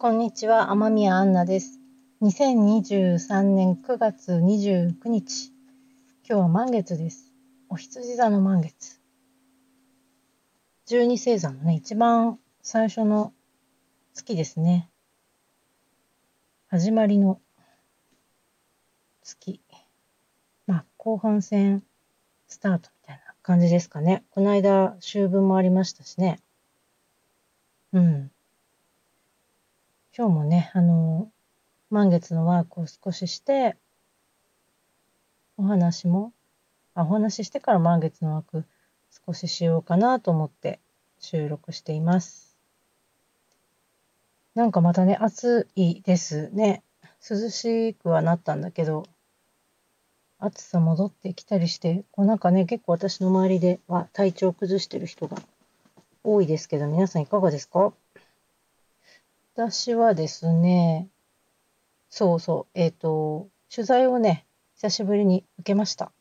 こんにちは、天宮アンナです。2023年9月29日。今日は満月です。お羊座の満月。十二星座のね、一番最初の月ですね。始まりの月。まあ、後半戦スタートみたいな感じですかね。この間、秋分もありましたしね。うん。今日もね、あの、満月のワークを少しして、お話も、あ、お話ししてから満月のワーク少ししようかなと思って収録しています。なんかまたね、暑いですね。涼しくはなったんだけど、暑さ戻ってきたりして、こうなんかね、結構私の周りでは体調崩してる人が多いですけど、皆さんいかがですか？私はですね、そうそう、えっ、と、取材をね、久しぶりに受けました。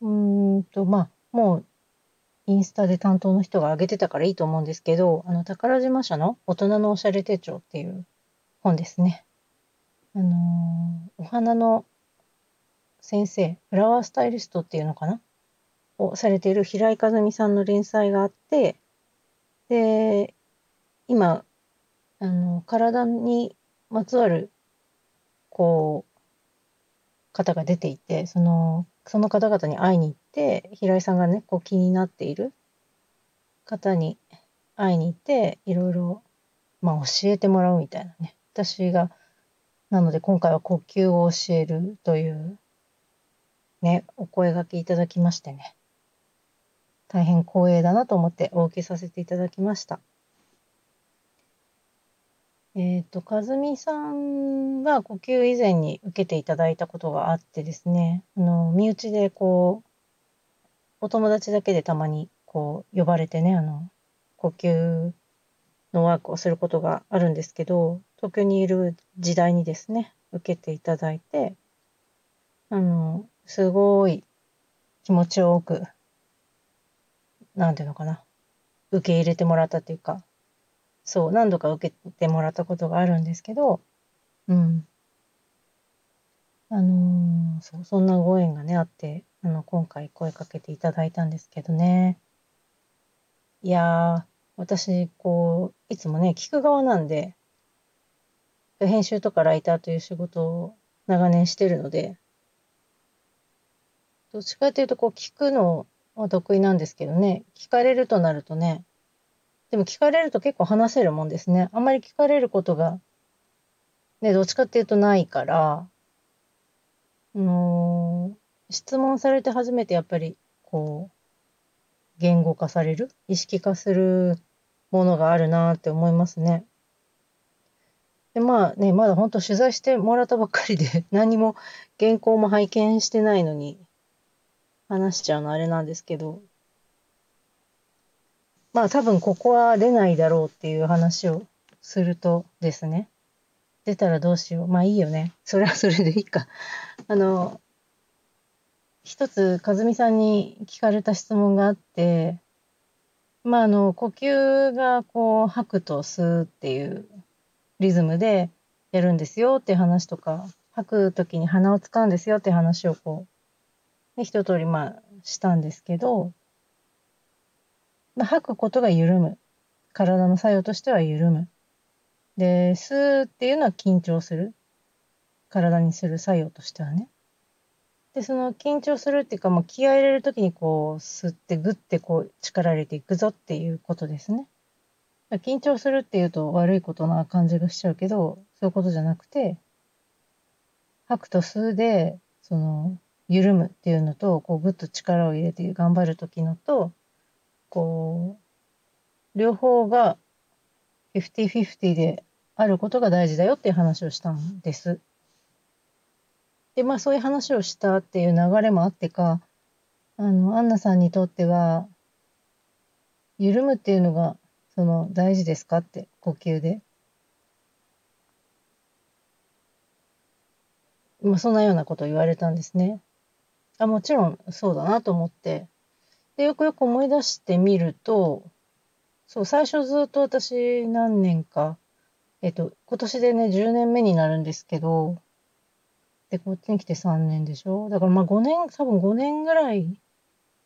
うーんと、まあ、もう、インスタで担当の人が上げてたからいいと思うんですけど、あの、宝島社の大人のおしゃれ手帳っていう本ですね。あのーお花の先生、フラワースタイリストっていうのかな？をされている平井和美さんの連載があって、で、今、あの、体にまつわる、こう、方が出ていて、その、その方々に会いに行って、平井さんがね、こう気になっている方に会いに行って、いろいろ、まあ教えてもらうみたいなね。私が、なので今回は呼吸を教えるという、ね、お声掛けいただきましてね。大変光栄だなと思ってお受けさせていただきました。えっ、と、和美さんが呼吸以前に受けていただいたことがあってですね、あの、身内でこう、お友達だけでたまにこう、呼ばれてね、あの、呼吸のワークをすることがあるんですけど、東京にいる時代にですね、受けていただいて、あの、すごい気持ちよく、なんていうのかな、受け入れてもらったっていうか、そう、何度か受けてもらったことがあるんですけど、うん。あのーそう、そんなご縁がね、あって、あの、今回声かけていただいたんですけどね。いやー、私、こう、いつもね、聞く側なんで、編集とかライターという仕事を長年してるので、どっちかというと、こう、聞くのは得意なんですけどね、聞かれるとなるとね、でも聞かれると結構話せるもんですね。あんまり聞かれることが、ね、どっちかっていうとないから、あのー質問されて初めてやっぱり、こう、言語化される、意識化するものがあるなって思いますね。で、まあね、まだ本当取材してもらったばっかりで、何も原稿も拝見してないのに、話しちゃうのあれなんですけど、まあ多分ここは出ないだろうっていう話をするとですね、出たらどうしよう。まあいいよね。それはそれでいいか。あの、一つ、和美さんに聞かれた質問があって、まああの、呼吸がこう、吐くと吸うっていうリズムでやるんですよって話とか、吐くときに鼻を使うんですよって話をこう、ね、一通りまあしたんですけど、まあ、吐くことが緩む。体の作用としては緩む。で、吸うっていうのは緊張する。体にする作用としてはね。で、その緊張するっていうか、もう気合入れるときにこう、吸ってグッてこう、力入れていくぞっていうことですね。緊張するっていうと悪いことな感じがしちゃうけど、そういうことじゃなくて、吐くと吸うで、その、緩むっていうのと、こう、ぐっと力を入れて頑張るときのと、こう、両方が50-50であることが大事だよっていう話をしたんです。で、まあそういう話をしたっていう流れもあってか、あの、アンナさんにとっては、緩むっていうのが、その、大事ですかって、呼吸で。まあそんなようなことを言われたんですね。あ、もちろんそうだなと思って、で、よくよく思い出してみると、そう、最初ずっと私何年か、えっと、今年でね、10年目になるんですけど、で、こっちに来て3年でしょ？だからまあ5年、多分5年ぐらい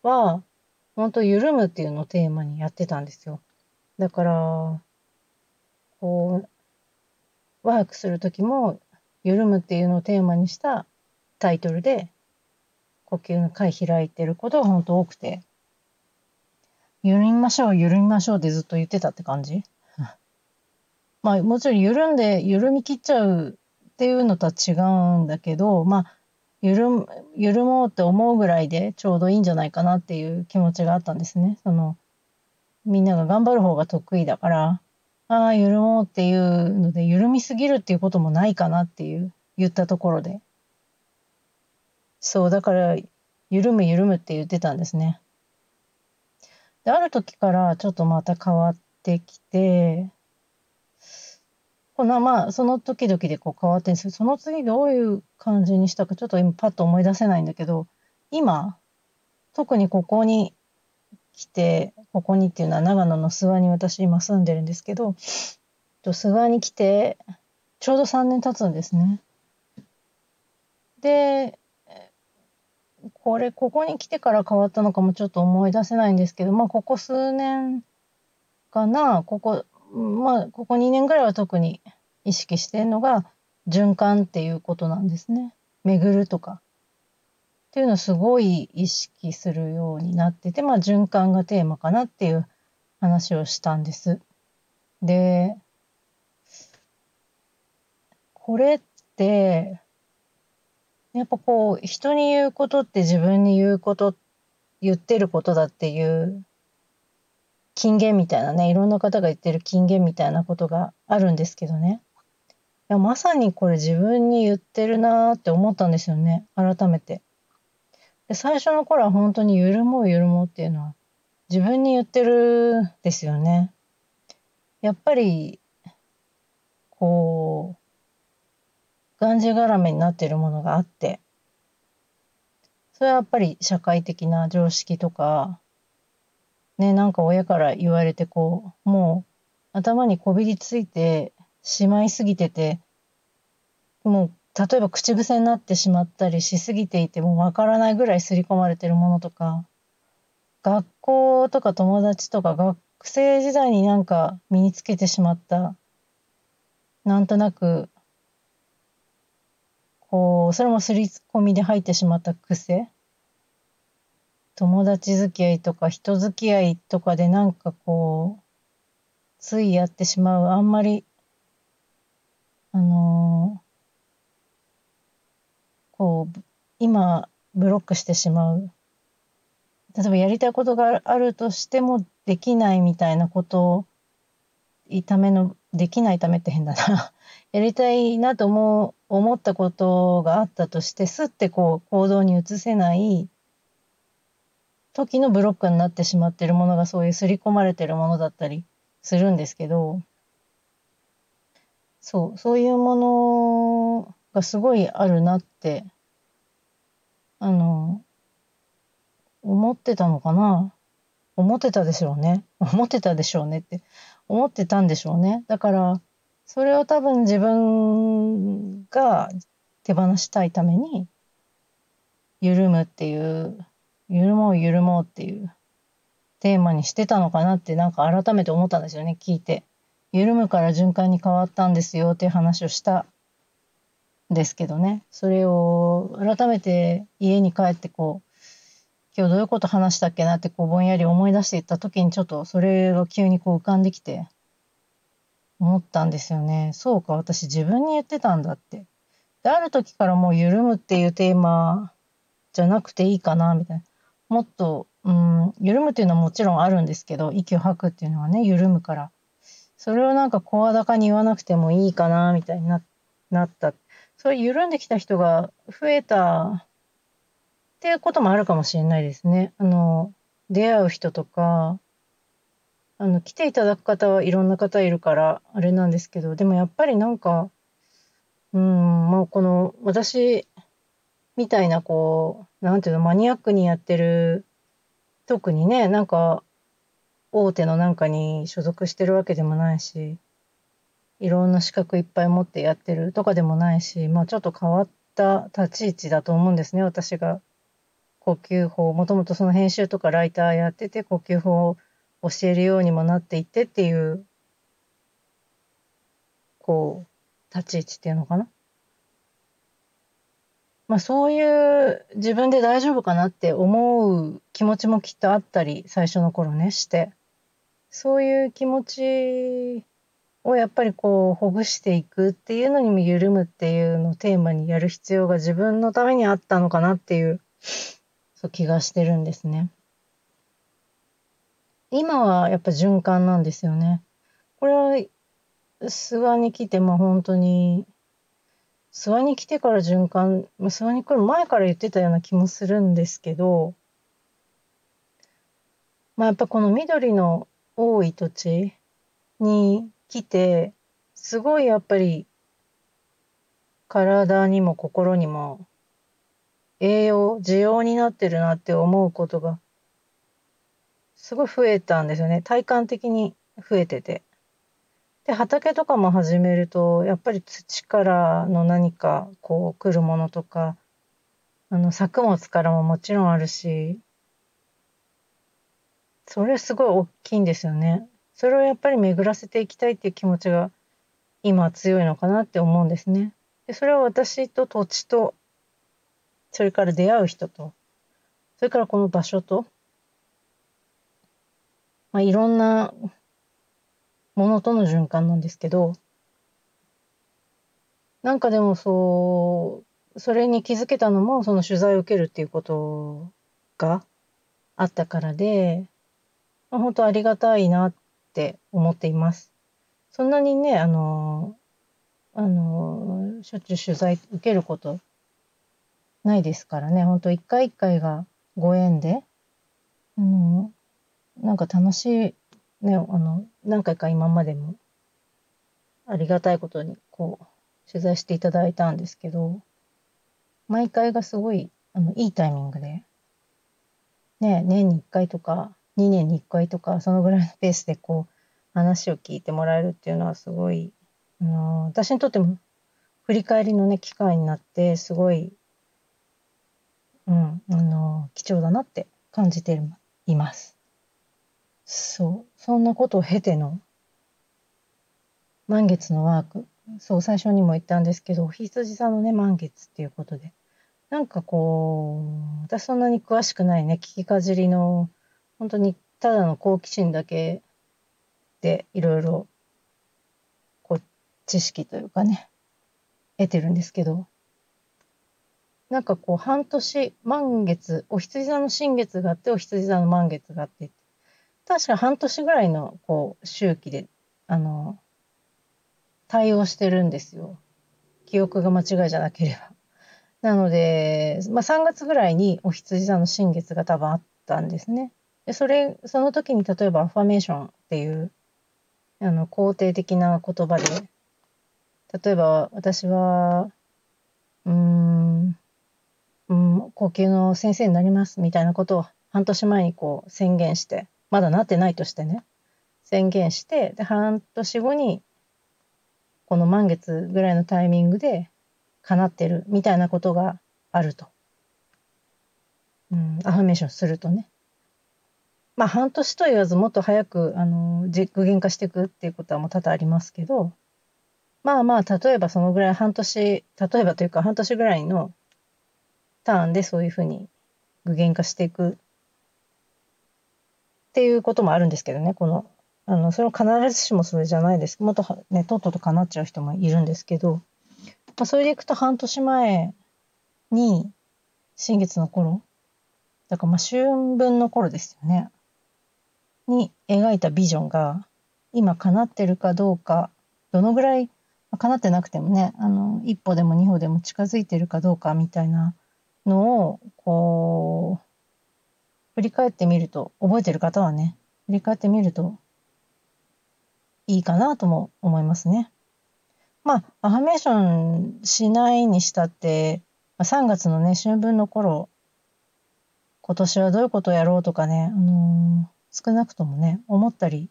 は、本当緩むっていうのをテーマにやってたんですよ。だから、こう、ワークするときも、緩むっていうのをテーマにしたタイトルで、呼吸の回開いてることが本当多くて、緩みましょう、緩みましょうってずっと言ってたって感じ？まあもちろん緩んで、緩み切っちゃうっていうのとは違うんだけど、まあ、緩緩もうって思うぐらいでちょうどいいんじゃないかなっていう気持ちがあったんですね。そのみんなが頑張る方が得意だからああ緩もうっていうので緩みすぎるっていうこともないかなっていう言ったところでそうだから緩む緩むって言ってたんですね。である時からちょっとまた変わってきてこんなまあその時々でこう変わってるんですけどその次どういう感じにしたかちょっと今パッと思い出せないんだけど今特にここに来てここにっていうのは長野の諏訪に私今住んでるんですけど諏訪に来てちょうど3年経つんですね。でこれここに来てから変わったのかもちょっと思い出せないんですけどまあここ数年かなここまあ、ここ2年ぐらいは特に意識してるのが循環っていうことなんですね。巡るとか。っていうのをすごい意識するようになってて、まあ循環がテーマかなっていう話をしたんです。で、これって、やっぱこう人に言うことって自分に言うこと言ってることだっていう金言みたいなね、いろんな方が言ってる金言みたいなことがあるんですけどね。いや、まさにこれ自分に言ってるなーって思ったんですよね。改めて。で最初の頃は本当に緩もう緩もうっていうのは自分に言ってるですよね。やっぱり、こう、がんじがらめになっているものがあって、それはやっぱり社会的な常識とか、ね、なんか親から言われてこう、もう頭にこびりついてしまいすぎてて、もう例えば口癖になってしまったりしすぎていてもわからないぐらい刷り込まれてるものとか、学校とか友達とか学生時代になんか身につけてしまった、なんとなく、こう、それも刷り込みで入ってしまった癖。友達付き合いとか人付き合いとかでなんかこう、ついやってしまう、あんまり、あのー、こう、今、ブロックしてしまう。例えばやりたいことがあるとしてもできないみたいなことを、ための、できないためって変だな。やりたいなと思う、思ったことがあったとして、すってこう行動に移せない時のブロックになってしまってるものがそういう刷り込まれてるものだったりするんですけど、そう、そういうものがすごいあるなって、あの、思ってたのかな？思ってたでしょうね。思ってたでしょうねって。思ってたんでしょうね。だから、それを多分自分が手放したいために、緩むっていう緩もう緩もうっていうテーマにしてたのかなってなんか改めて思ったんですよね、聞いて。緩むから循環に変わったんですよっていう話をしたんですけどね。それを改めて家に帰ってこう、今日どういうこと話したっけなってこうぼんやり思い出していった時にちょっとそれが急にこう浮かんできて思ったんですよね。そうか、私自分に言ってたんだって。で、ある時からもう緩むっていうテーマじゃなくていいかな、みたいな。もっと、うん、緩むっていうのはもちろんあるんですけど、息を吐くっていうのはね、緩むから。それをなんか声高に言わなくてもいいかな、みたいにななった。そういう緩んできた人が増えたっていうこともあるかもしれないですね。あの、出会う人とか、あの、来ていただく方はいろんな方いるから、あれなんですけど、でもやっぱりなんか、うん、もうこの、私みたいな、こう、なんていうの、マニアックにやってる、特にね、なんか、大手のなんかに所属してるわけでもないし、いろんな資格いっぱい持ってやってるとかでもないし、まあちょっと変わった立ち位置だと思うんですね、私が。呼吸法、もともとその編集とかライターやってて、呼吸法教えるようにもなっていってっていう、こう、立ち位置っていうのかな。まあそういう自分で大丈夫かなって思う気持ちもきっとあったり、最初の頃ね、して。そういう気持ちをやっぱりこうほぐしていくっていうのにも緩むっていうのをテーマにやる必要が自分のためにあったのかなっていうそう気がしてるんですね。今はやっぱ循環なんですよね。これは諏訪に来ても本当に諏訪に来てから循環諏訪に来る前から言ってたような気もするんですけどまあやっぱこの緑の多い土地に来て、すごいやっぱり体にも心にも栄養、需要になってるなって思うことがすごい増えたんですよね。体感的に増えてて。で、畑とかも始めると、やっぱり土からの何かこう来るものとか、あの作物からももちろんあるし、それすごい大きいんですよね。それをやっぱり巡らせていきたいっていう気持ちが今強いのかなって思うんですね。でそれは私と土地とそれから出会う人とそれからこの場所と、まあ、いろんなものとの循環なんですけどなんかでもそうそれに気づけたのもその取材を受けるっていうことがあったからで、まあ、本当ありがたいなって思っています。そんなにね、あの、あの、しょっちゅう取材受けることないですからね、ほんと一回一回がご縁で、あの、なんか楽しい、ね、あの、何回か今までもありがたいことにこう、取材していただいたんですけど、毎回がすごい、あの、いいタイミングで、ね、年に1回とか、2年に1回とか、そのぐらいのペースでこう、話を聞いてもらえるっていうのはすごい、あの私にとっても振り返りのね、機会になって、すごい、うん、あの貴重だなって感じています。そう、そんなことを経ての満月のワーク、そう、最初にも言ったんですけど、羊座のね、満月っていうことで、なんかこう、私そんなに詳しくないね、聞きかじりの本当にただの好奇心だけでいろいろこう知識というかね得てるんですけど。なんかこう半年満月お羊座の新月があってお羊座の満月があって確か半年ぐらいのこう周期であの対応してるんですよ記憶が間違いじゃなければ。なので、まあ、3月ぐらいにお羊座の新月が多分あったんですね。で、それ、その時に例えばアファメーションっていう、あの、肯定的な言葉で、例えば私は、うーん、うん、呼吸の先生になりますみたいなことを半年前にこう宣言して、まだなってないとしてね、宣言して、で、半年後に、この満月ぐらいのタイミングで叶ってるみたいなことがあると。うん、アファメーションするとね。まあ半年と言わずもっと早くあの具現化していくっていうことはもう多々ありますけどまあまあ例えばそのぐらい半年例えばというか半年ぐらいのターンでそういうふうに具現化していくっていうこともあるんですけどねこのあのそれは必ずしもそれじゃないです。もっとねとっとと叶っちゃう人もいるんですけど、まあ、それでいくと半年前に新月の頃だからまあ春分の頃ですよね。に描いたビジョンが今叶ってるかどうかどのぐらいまあ叶ってなくてもねあの一歩でも二歩でも近づいてるかどうかみたいなのをこう振り返ってみると覚えてる方はね振り返ってみるといいかなとも思いますね。まあアファメーションしないにしたって3月のね春分の頃今年はどういうことをやろうとかね、あのー少なくともね、思ったり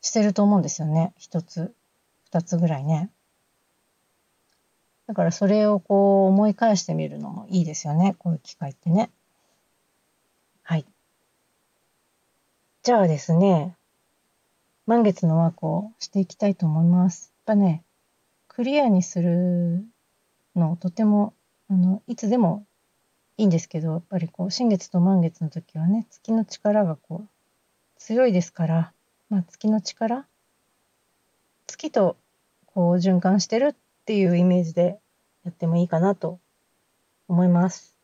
してると思うんですよね。一つ、二つぐらいね。だからそれをこう思い返してみるのもいいですよね。こういう機会ってね。はい。じゃあですね、満月のワークをしていきたいと思います。やっぱね、クリアにするのとても、あの、いつでもいいんですけど、やっぱりこう、新月と満月の時はね、月の力がこう、強いですから、まあ、月の力月とこう循環してるっていうイメージでやってもいいかなと思います。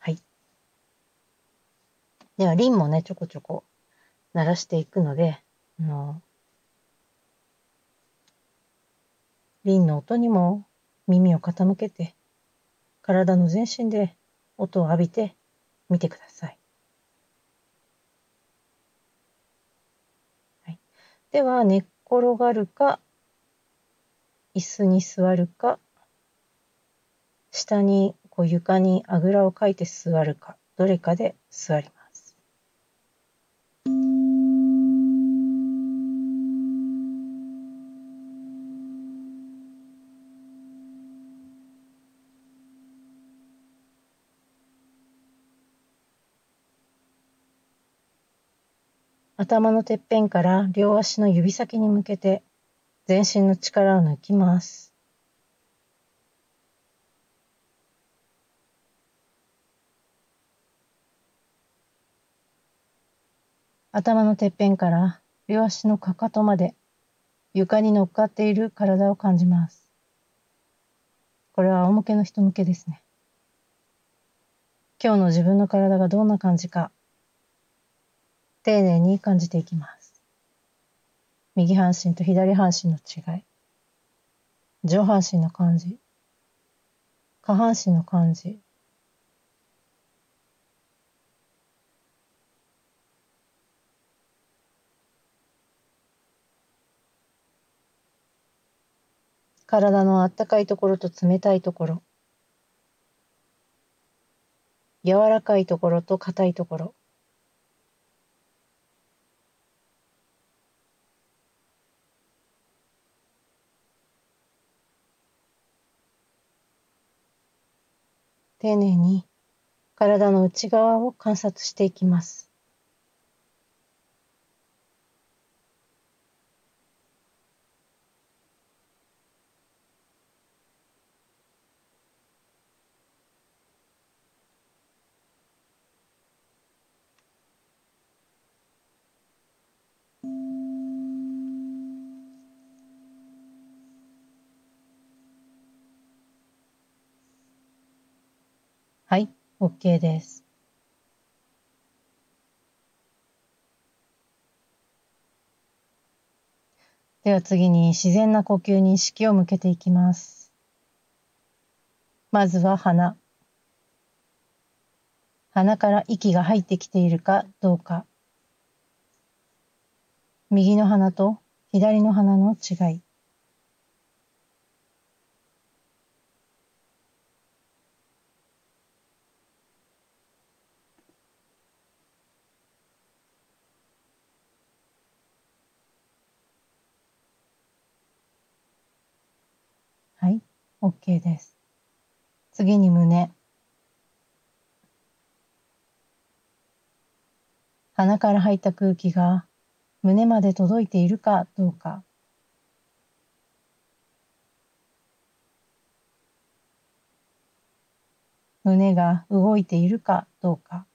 はい。では、リンもね、ちょこちょこ鳴らしていくので、あの、リンの音にも耳を傾けて、体の全身で音を浴びてみてください。はい、では、寝っ転がるか、椅子に座るか、下にこう床にあぐらをかいて座るか、どれかで座ります。頭のてっぺんから両足の指先に向けて全身の力を抜きます。頭のてっぺんから両足のかかとまで床に乗っかっている体を感じます。これは仰向けの人向けですね。今日の自分の体がどんな感じか丁寧に感じていきます。右半身と左半身の違い。上半身の感じ。下半身の感じ。体のあったかいところと冷たいところ。柔らかいところと硬いところ。丁寧に体の内側を観察していきます。はい、OK です。では次に自然な呼吸に意識を向けていきます。まずは鼻。鼻から息が入ってきているかどうか。右の鼻と左の鼻の違い。はい、OK です。次に胸。鼻から入った空気が胸まで届いているかどうか。胸が動いているかどうか。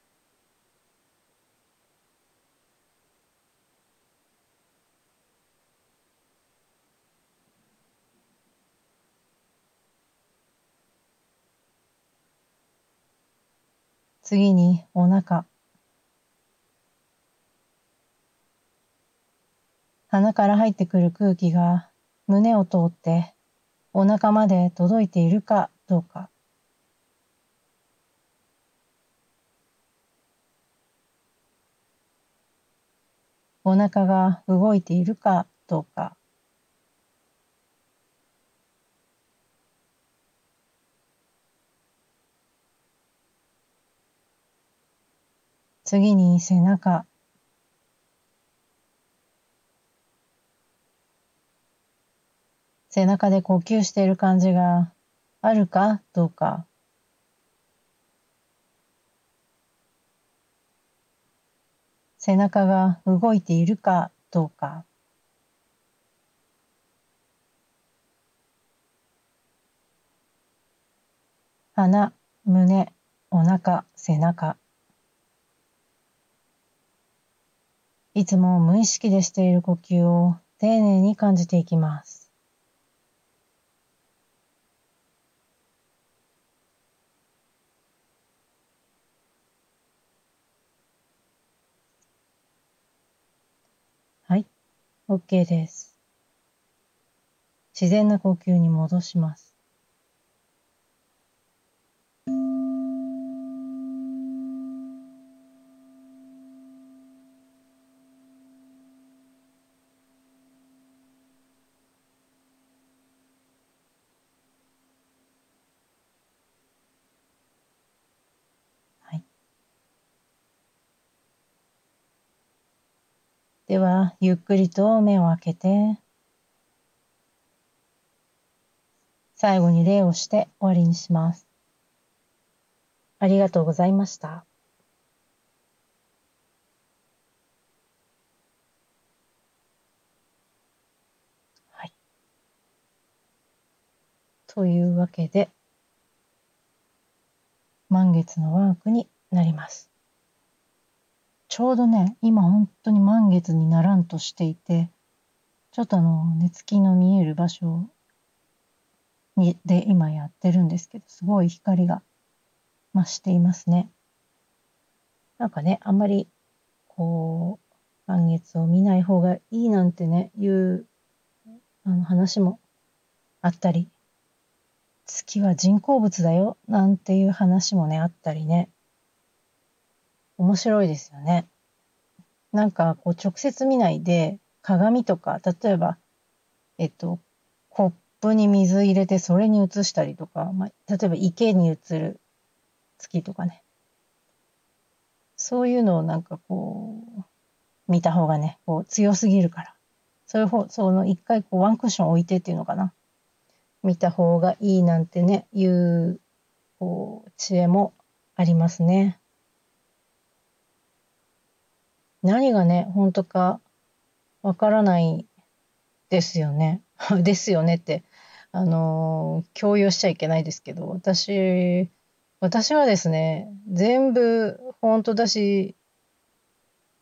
次にお腹。鼻から入ってくる空気が胸を通ってお腹まで届いているかどうか。お腹が動いているかどうか。次に背中。背中で呼吸している感じがあるかどうか。背中が動いているかどうか。鼻、胸、お腹、背中。いつも無意識でしている呼吸を丁寧に感じていきます。はい、OK です。自然な呼吸に戻します。では、ゆっくりと目を開けて、最後に礼をして終わりにします。ありがとうございました。はい。というわけで、満月のワークになります。ちょうどね、今本当に満月にならんとしていて、ちょっとあの、寝つきの見える場所にで今やってるんですけど、すごい光が増していますね。なんかね、あんまり、こう、満月を見ない方がいいなんてね、いうあの話もあったり、月は人工物だよなんていう話もね、あったりね。面白いですよね。なんかこう直接見ないで鏡とか例えばえっとコップに水入れてそれに映したりとか、まあ、例えば池に映る月とかねそういうのをなんかこう見た方がねこう強すぎるからそういう方その一回こうワンクッション置いてっていうのかな見た方がいいなんてねいうこう知恵もありますね。何がね、本当かわからないですよね。ですよねって、あのー、強要しちゃいけないですけど、私、私はですね、全部本当だし、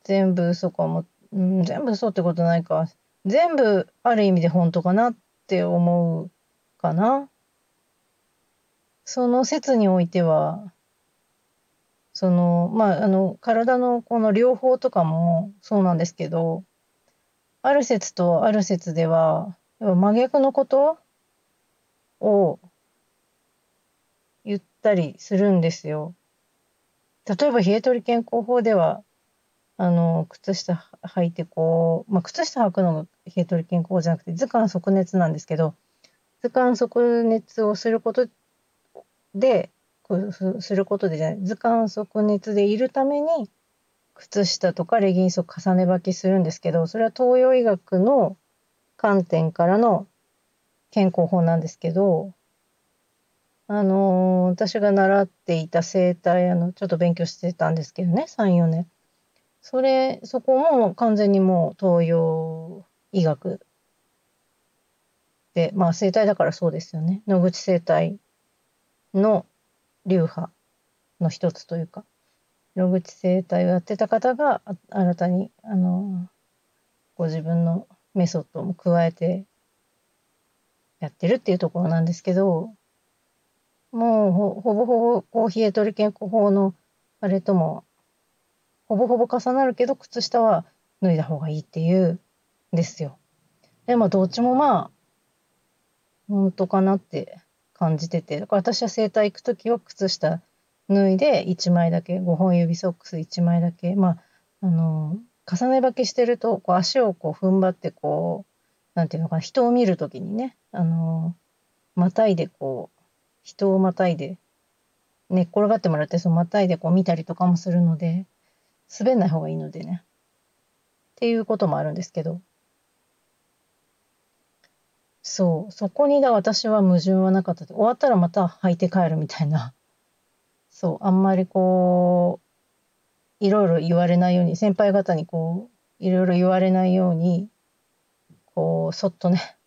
全部嘘かも、うん、全部嘘ってことないか。全部ある意味で本当かなって思うかな。その説においては、その、まあ、あの、体のこの両方とかもそうなんですけど、ある説とある説では、真逆のことを言ったりするんですよ。例えば、冷え取り健康法では、あの、靴下履いてこう、まあ、靴下履くのが冷え取り健康法じゃなくて、図鑑即熱なんですけど、図鑑即熱をすることで、することでじゃない図鑑即熱でいるために靴下とかレギンスを重ね履きするんですけどそれは東洋医学の観点からの健康法なんですけどあのー、私が習っていた生態あのちょっと勉強してたんですけどね34年それそこも完全にもう東洋医学でまあ生態だからそうですよね。野口生態の流派の一つというか野口生態をやってた方が新たにあのご自分のメソッドも加えてやってるっていうところなんですけどもうほほぼほぼこう冷え取り健康法のあれともほぼほぼ重なるけど靴下は脱いだ方がいいっていうんですよ。でもどっちもまあ本当かなって感じてて、だから私は整体行く時は靴下脱いで1枚だけ、5本指ソックス1枚だけ、まあ、あの、重ね履きしてると、こう足をこう踏ん張ってこう、なんていうのかな、人を見るときにね、あの、またいでこう、人をまたいで、寝っ転がってもらって、そのまたいでこう見たりとかもするので、滑んない方がいいのでね。っていうこともあるんですけど。そう、そこにだ私は矛盾はなかった。終わったらまた履いて帰るみたいな。そう、あんまりこう、いろいろ言われないように、先輩方にこう、いろいろ言われないように、こう、そっとね、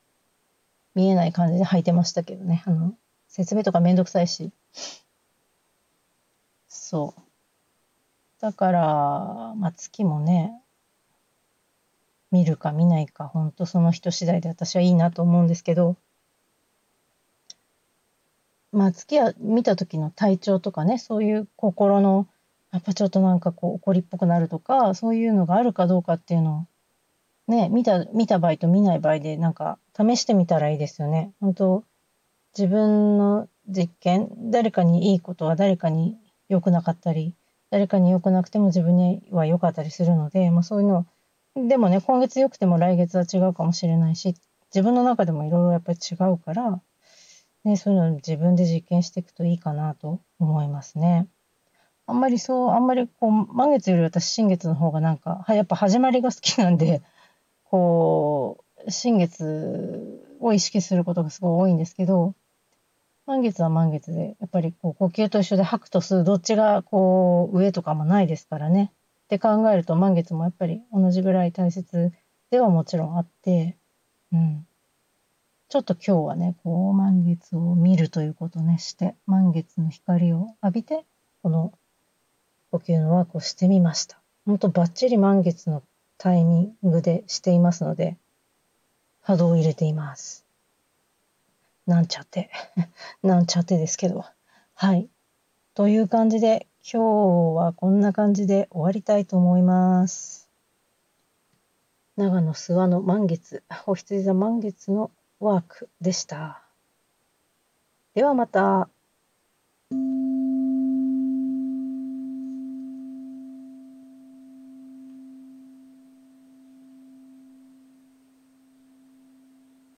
見えない感じで履いてましたけどね。あの、説明とかめんどくさいし。そう。だから、まあ、月もね、見るか見ないか、ほんとその人次第で私はいいなと思うんですけど、まあ、月は見た時の体調とかね、そういう心の、やっぱちょっとなんかこう怒りっぽくなるとか、そういうのがあるかどうかっていうのを、ね、見た、見た場合と見ない場合でなんか試してみたらいいですよね。本当自分の実験、誰かにいいことは誰かに良くなかったり、誰かに良くなくても自分には良かったりするので、まあそういうのでもね、今月良くても来月は違うかもしれないし、自分の中でもいろいろやっぱり違うから、ね、そういうのを自分で実験していくといいかなと思いますね。あんまりそう、あんまりこう、満月より私、新月の方がなんか、やっぱ始まりが好きなんで、こう、新月を意識することがすごい多いんですけど、満月は満月で、やっぱりこう呼吸と一緒で吐くと吸う、どっちがこう上とかもないですからね。って考えると満月もやっぱり同じぐらい大切ではもちろんあって、うん。ちょっと今日はね、こう満月を見るということねして、満月の光を浴びて、この呼吸のワークをしてみました。ほんとバッチリ満月のタイミングでしていますので、波動を入れています。なんちゃって。なんちゃってですけど。はい。という感じで、今日はこんな感じで終わりたいと思います。長野諏訪の満月、お羊座満月のワークでした。ではまた。